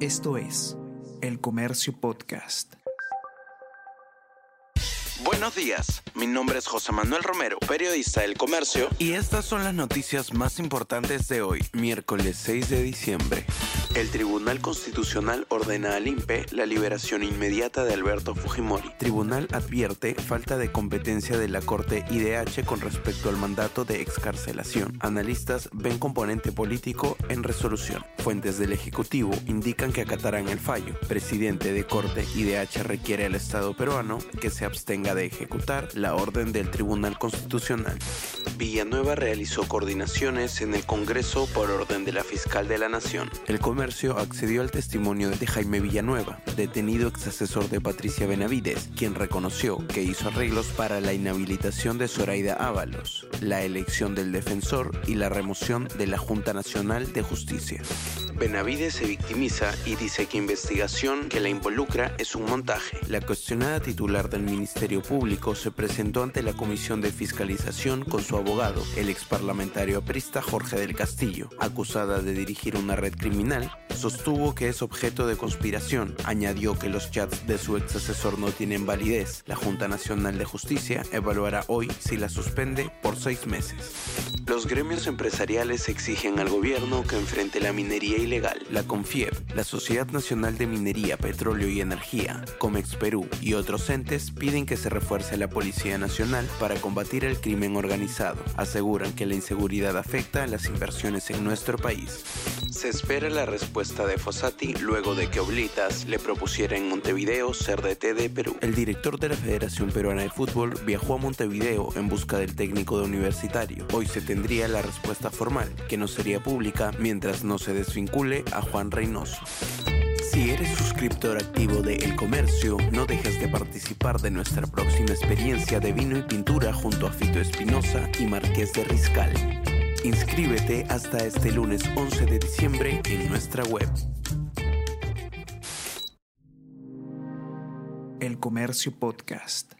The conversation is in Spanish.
Esto es El Comercio Podcast. Buenos días, mi nombre es José Manuel Romero, periodista del Comercio, y estas son las noticias más importantes de hoy, miércoles 6 de diciembre. El Tribunal Constitucional ordena al INPE la liberación inmediata de Alberto Fujimori. Tribunal advierte falta de competencia de la Corte IDH con respecto al mandato de excarcelación. Analistas ven componente político en resolución. Fuentes del Ejecutivo indican que acatarán el fallo. Presidente de Corte IDH requiere al Estado peruano que se abstenga de ejecutar la orden del Tribunal Constitucional. Villanueva realizó coordinaciones en el Congreso por orden de la fiscal de la Nación. El comercio accedió al testimonio de Jaime Villanueva, detenido ex asesor de Patricia Benavides, quien reconoció que hizo arreglos para la inhabilitación de Zoraida Ábalos, la elección del defensor y la remoción de la Junta Nacional de Justicia. Benavides se victimiza y dice que investigación que la involucra es un montaje. La cuestionada titular del Ministerio Público se presentó ante la Comisión de Fiscalización con su abogado, el ex parlamentario aprista Jorge del Castillo, acusada de dirigir una red criminal, sostuvo que es objeto de conspiración, añadió que los chats de su ex asesor no tienen validez. La Junta Nacional de Justicia evaluará hoy si la suspende por seis meses. Los gremios empresariales exigen al gobierno que enfrente la minería ilegal. La CONFIEP, la Sociedad Nacional de Minería, Petróleo y Energía, COMEX Perú y otros entes piden que se refuerce la Policía Nacional para combatir el crimen organizado. Aseguran que la inseguridad afecta a las inversiones en nuestro país. Se espera la respuesta de Fossati luego de que Oblitas le propusiera en Montevideo ser DT de Perú. El director de la Federación Peruana de Fútbol viajó a Montevideo en busca del técnico de universitario. Hoy se tendría la respuesta formal, que no sería pública mientras no se desvincule a Juan Reynoso. Si eres suscriptor activo de El Comercio, no dejes de participar de nuestra próxima experiencia de vino y pintura junto a Fito Espinosa y Marqués de Riscal. Inscríbete hasta este lunes 11 de diciembre en nuestra web. El Comercio Podcast.